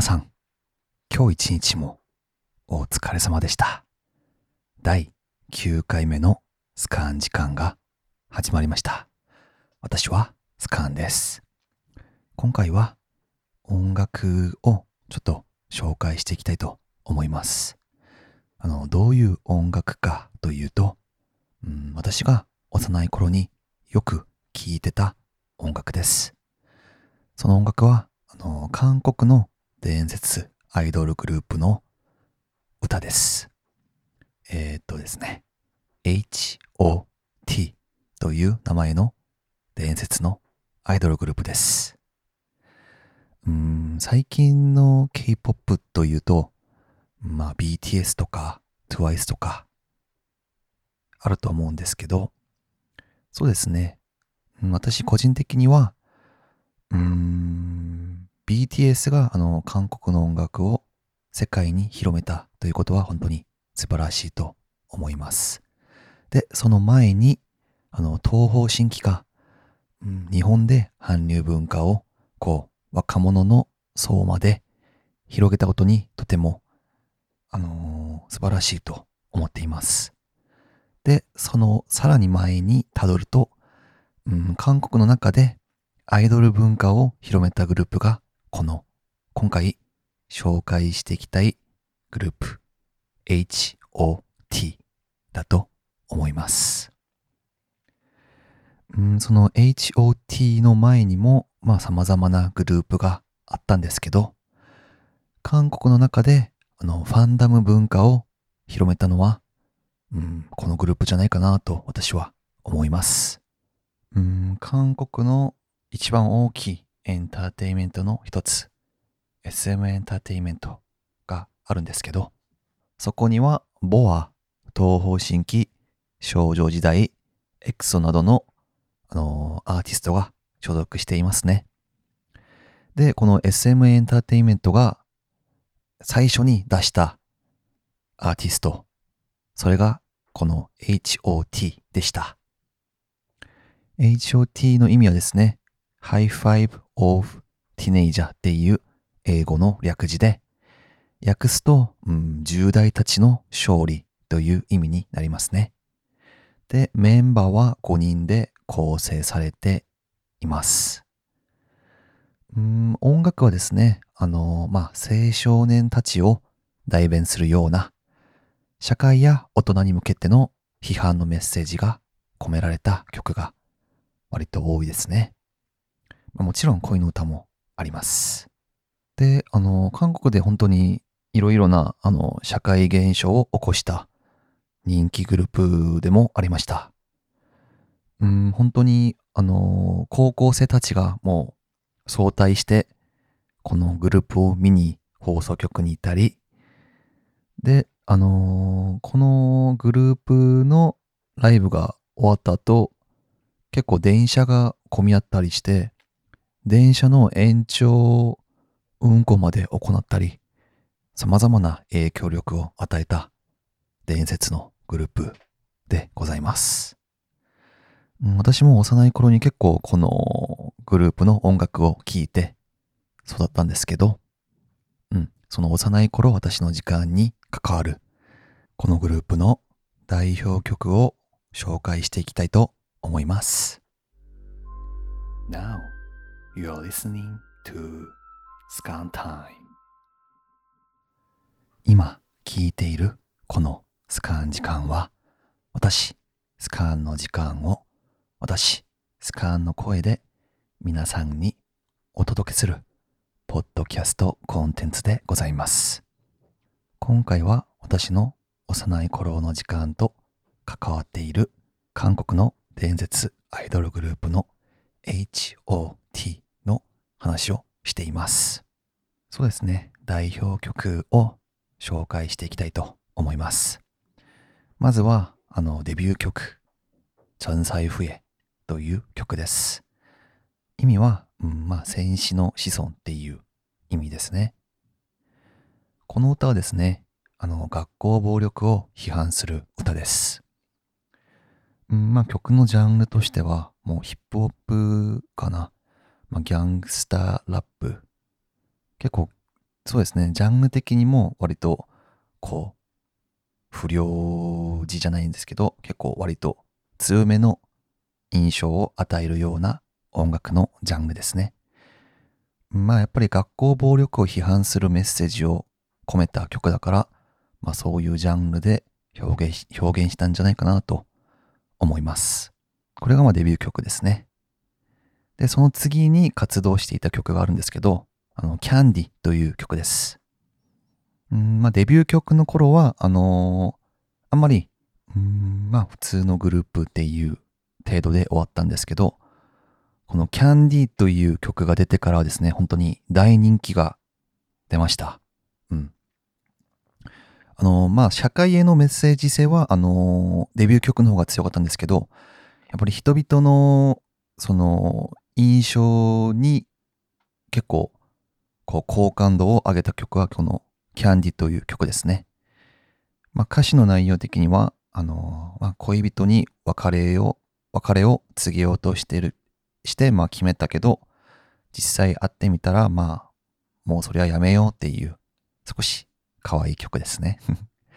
皆さん、今日一日もお疲れ様でした。第9回目のスカン時間が始まりました。私はスカンです。今回は音楽をちょっと紹介していきたいと思います。あの、どういう音楽かというと、うん、私が幼い頃によく聴いてた音楽です。その音楽は、あの、韓国の伝説アイドルグループの歌です。えー、っとですね、H.O.T という名前の伝説のアイドルグループです。うーん、最近の K-POP というと、まあ BTS とか TWICE とかあると思うんですけど、そうですね。私個人的には、うーん、BTS があの韓国の音楽を世界に広めたということは本当に素晴らしいと思います。で、その前に、あの、東方神起が、うん日本で韓流文化を、こう、若者の層まで広げたことにとても、あのー素晴らしいと思っています。で、そのさらに前に辿ると、うん、韓国の中でアイドル文化を広めたグループが、この、今回紹介していきたいグループ、H.O.T だと思います。うん、その H.O.T の前にも、まあ様々なグループがあったんですけど、韓国の中で、あの、ファンダム文化を広めたのは、うん、このグループじゃないかなと私は思います。うん、韓国の一番大きいエンターテインメントの一つ、SM エンターテインメントがあるんですけど、そこには、ボア、東方神起、少女時代、エクソなどの、あのーアーティストが所属していますね。で、この SM エンターテインメントが最初に出したアーティスト、それがこの HOT でした。HOT の意味はですね、High Five of Teenager っていう英語の略字で、訳すと、うん、10代たちの勝利という意味になりますね。で、メンバーは5人で構成されています。うん、音楽はですね、あの、まあ、青少年たちを代弁するような、社会や大人に向けての批判のメッセージが込められた曲が割と多いですね。もちろん恋の歌もあります。で、あの、韓国で本当にいろいろな、あの、社会現象を起こした人気グループでもありました。うん、本当に、あの、高校生たちがもう相対して、このグループを見に放送局にいたり、で、あのこのグループのライブが終わった後、結構電車が混み合ったりして、電車の延長運行まで行ったり、様々な影響力を与えた伝説のグループでございます。私も幼い頃に結構このグループの音楽を聴いて育ったんですけど、うん、その幼い頃私の時間に関わるこのグループの代表曲を紹介していきたいと思います。Now you're listening to Scan Time 今聴いているこのスカン時間は私スカーンの時間を私スカーンの声で皆さんにお届けするポッドキャストコンテンツでございます。今回は私の幼い頃の時間と関わっている韓国の伝説アイドルグループの HOT 話をしています。そうですね。代表曲を紹介していきたいと思います。まずは、あの、デビュー曲、チャンサイフエという曲です。意味は、うん、まあ、戦死の子孫っていう意味ですね。この歌はですね、あの、学校暴力を批判する歌です。うん、まあ、曲のジャンルとしては、もうヒップホップかな。まあ、ギャングスターラップ。結構そうですね、ジャンル的にも割と、こう、不良字じゃないんですけど、結構割と強めの印象を与えるような音楽のジャンルですね。まあやっぱり学校暴力を批判するメッセージを込めた曲だから、まあそういうジャンルで表現表現したんじゃないかなと思います。これがまあデビュー曲ですね。で、その次に活動していた曲があるんですけど、あの、キャンディという曲です。うんまあ、デビュー曲の頃は、あのー、あんまり、うんまあ、普通のグループっていう程度で終わったんですけど、このキャンディという曲が出てからはですね、本当に大人気が出ました。うん。あのー、まあ、社会へのメッセージ性は、あのー、デビュー曲の方が強かったんですけど、やっぱり人々の、その、印象に結構、こう、好感度を上げた曲は、このキャンディという曲ですね。まあ、歌詞の内容的には、あのまあ、恋人に別れを、別れを告げようとしてる、して、まあ、決めたけど、実際会ってみたら、まあ、もうそれはやめようっていう、少し可愛い曲ですね。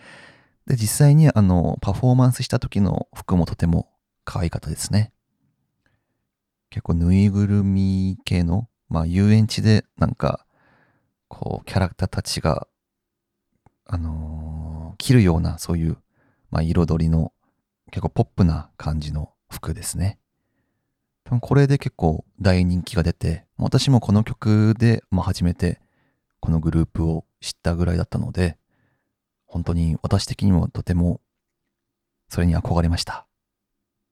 で、実際にあの、パフォーマンスした時の服もとても可愛かったですね。結構ぬいぐるみ系の、まあ遊園地でなんか、こう、キャラクターたちがあのー、着るようなそういう、まあ、彩りの結構ポップな感じの服ですね。多分これで結構大人気が出て、私もこの曲で、まあ、初めてこのグループを知ったぐらいだったので、本当に私的にもとてもそれに憧れました。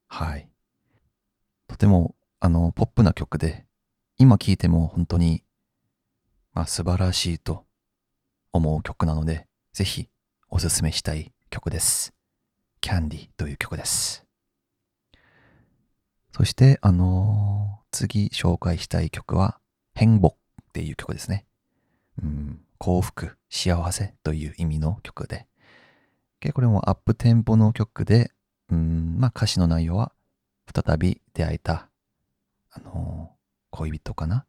はい。とてもあのポップな曲で、今聴いても本当に、まあ、素晴らしいと思う曲なので、ぜひおすすめしたい曲です。キャンディという曲です。そして、あのー、次紹介したい曲は、変木っていう曲ですね。うん、幸福、幸せという意味の曲で。これもアップテンポの曲で、うん、まあ歌詞の内容は、再び出会えた、あの、恋人かな？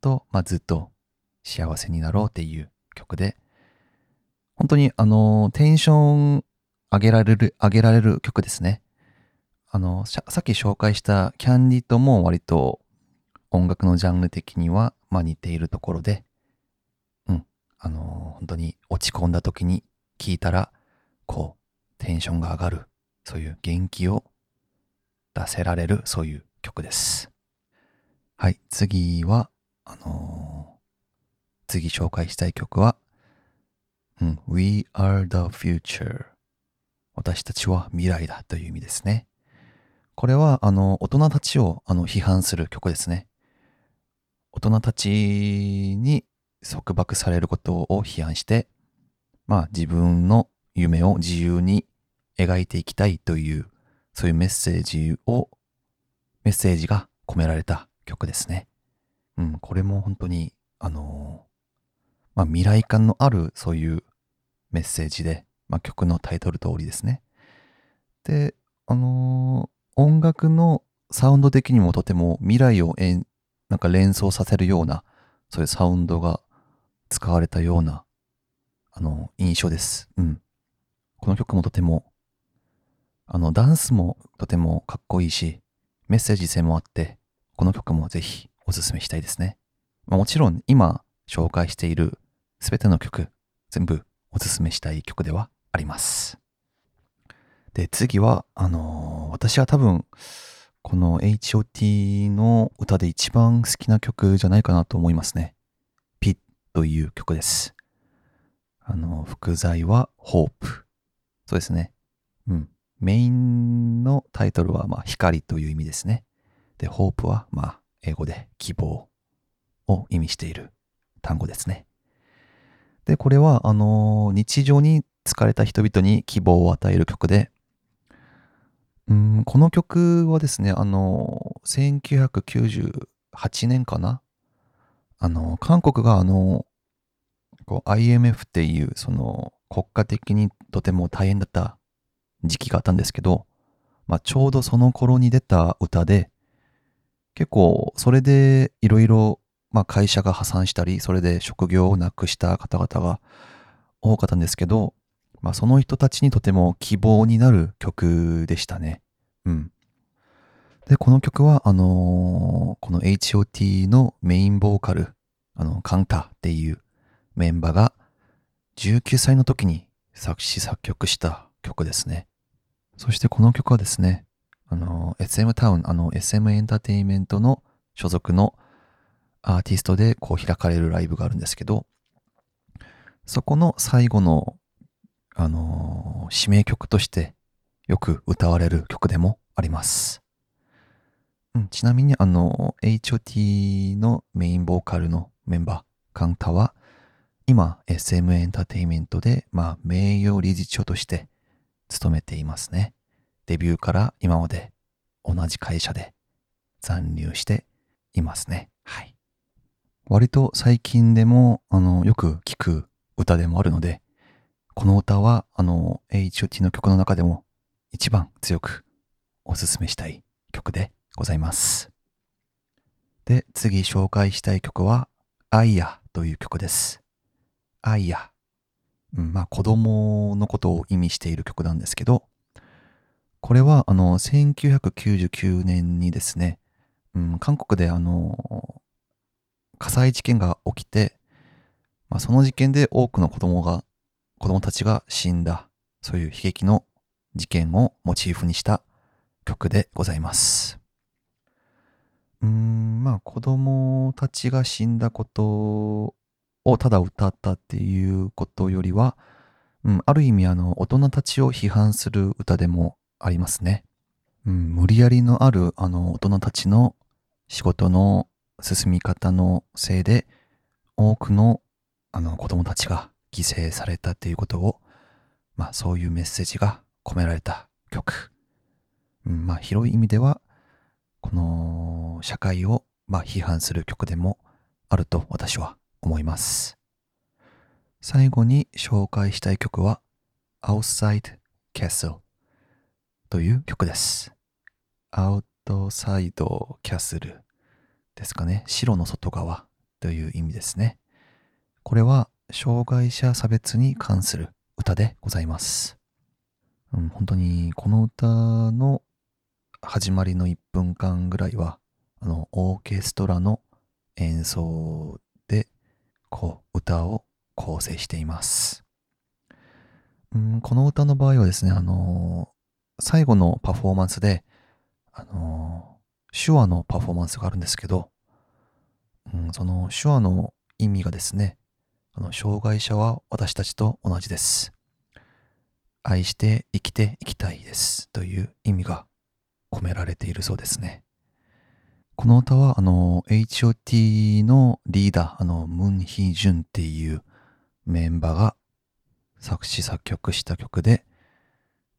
と、まあずっと幸せになろうっていう曲で、本当にあの、テンション上げられる、上げられる曲ですね。あの、さっき紹介したキャンディとも割と音楽のジャンル的には、まあ似ているところで、うん、あの、本当に落ち込んだ時に聴いたら、こう、テンションが上がる、そういう元気を出せられる、そういう曲です。はい、次は、あのー、次紹介したい曲は、うん、We are the future 私たちは未来だという意味ですね。これは、あの、大人たちをあの批判する曲ですね。大人たちに束縛されることを批判して、まあ自分の夢を自由に描いていきたいという、そういうメッセージを、メッセージが込められた曲ですね。うん、これも本当に、あのまあ未来感のあるそういうメッセージで、まあ、曲のタイトル通りですね。で、あのー、音楽のサウンド的にもとても未来をえなんか連想させるような、そういうサウンドが使われたような、あの、印象です。うん。この曲もとても、あの、ダンスもとてもかっこいいし、メッセージ性もあって、この曲もぜひおすすめしたいですね。まあ、もちろん今紹介しているすべての曲、全部おすすめしたい曲ではあります。で、次は、あのー、私は多分、この HOT の歌で一番好きな曲じゃないかなと思いますね。ピッという曲です。あの、副題は Hope。そうですね。うん。メインのタイトルは、まあ、光という意味ですね。で、Hope は、まあ、英語で希望を意味している単語ですね。で、これは、あの、日常に疲れた人々に希望を与える曲で、うん、この曲はですね、あの、1998年かな？あの、韓国があの、こう IMF っていう、その、国家的にとても大変だった時期があったんですけど、まあ、ちょうどその頃に出た歌で、結構それでいろいろま会社が破産したり、それで職業をなくした方々が多かったんですけど、まあその人たちにとても希望になる曲でしたね。うん。で、この曲は、あのー、この HOT のメインボーカル、あの、カンタっていうメンバーが19歳の時に作詞作曲した曲ですね。そしてこの曲はですね、あの、SM タウン、あの、SM エンターテインメントの所属のアーティストでこう開かれるライブがあるんですけど、そこの最後の、あの、指名曲としてよく歌われる曲でもあります。うん、ちなみにあの、HOT のメインボーカルのメンバー、カンタは、今、SM エンターテインメントで、まあ、名誉理事長として勤めていますね。デビューから今まで同じ会社で残留していますね。はい。割と最近でも、あの、よく聞く歌でもあるので、この歌は、あの、HOT の曲の中でも一番強くおすすめしたい曲でございます。で、次紹介したい曲は、アイヤという曲です。アイヤ。うん、まあ子供のことを意味している曲なんですけど、これはあの1999年にですね、うん、韓国であの火災事件が起きて、まあ、その事件で多くの子供が、子供たちが死んだ、そういう悲劇の事件をモチーフにした曲でございます。うーん、まあ子供たちが死んだことをただ歌ったっていうことよりは、うん、ある意味あの大人たちを批判する歌でもありますね。うん、無理やりのあるあの大人たちの仕事の進み方のせいで多くのあの子供たちが犠牲されたっていうことを、まあそういうメッセージが込められた曲。うん、まあ広い意味ではこの社会をまあ批判する曲でもあると私は思います。最後に紹介したい曲は Outside Castle という曲です。Outside Castle ですかね。白の外側という意味ですね。これは障害者差別に関する歌でございます。うん、本当にこの歌の始まりの1分間ぐらいはあのオーケストラの演奏でこう、歌を構成しています。うん、この歌の場合はですね、あの、最後のパフォーマンスで、あのー、手話のパフォーマンスがあるんですけど、うん、その手話の意味がですね、あの、障害者は私たちと同じです。愛して生きていきたいですという意味が込められているそうですね。この歌は、あの、HOT のリーダー、あの、ムンヒジュンっていうメンバーが作詞作曲した曲で、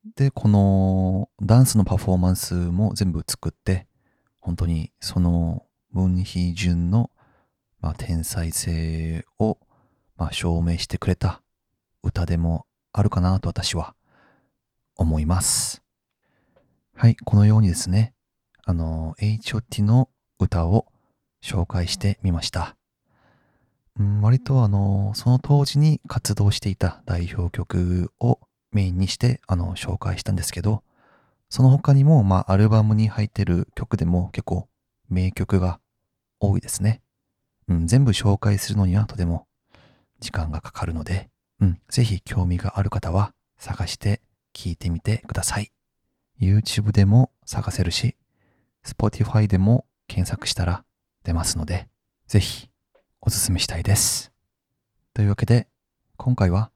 で、このダンスのパフォーマンスも全部作って、本当にそのムンヒジュンの、まあ、天才性を、まあ、証明してくれた歌でもあるかなと私は思います。はい、このようにですね、あの、H.O.T の歌を紹介してみました。うん、割とあの、その当時に活動していた代表曲をメインにしてあの、紹介したんですけど、その他にも、まあ、アルバムに入ってる曲でも結構名曲が多いですね。うん、全部紹介するのにはとても時間がかかるので、うん、ぜひ興味がある方は探して聴いてみてください。YouTube でも探せるし、Spotify でも検索したら出ますので、ぜひおすすめしたいです。というわけで、今回は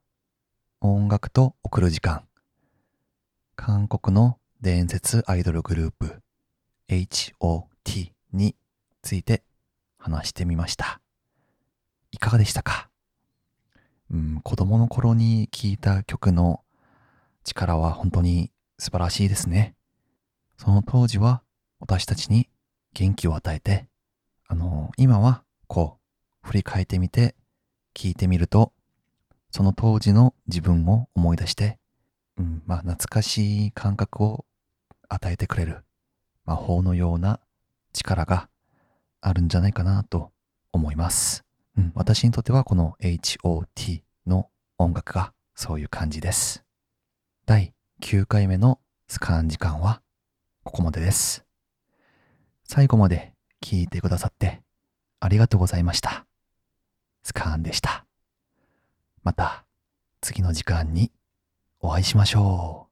音楽と送る時間、韓国の伝説アイドルグループ HOT について話してみました。いかがでしたか？うん、子供の頃に聴いた曲の力は本当に素晴らしいですね。その当時は私たちに元気を与えて、あの、今はこう、振り返ってみて、聞いてみると、その当時の自分を思い出して、うん、まあ懐かしい感覚を与えてくれる魔法のような力があるんじゃないかなと思います。うん、私にとってはこの HOT の音楽がそういう感じです。第9回目のスカーン時間はここまでです。最後まで聞いてくださってありがとうございました。スカーンでした。また次の時間にお会いしましょう。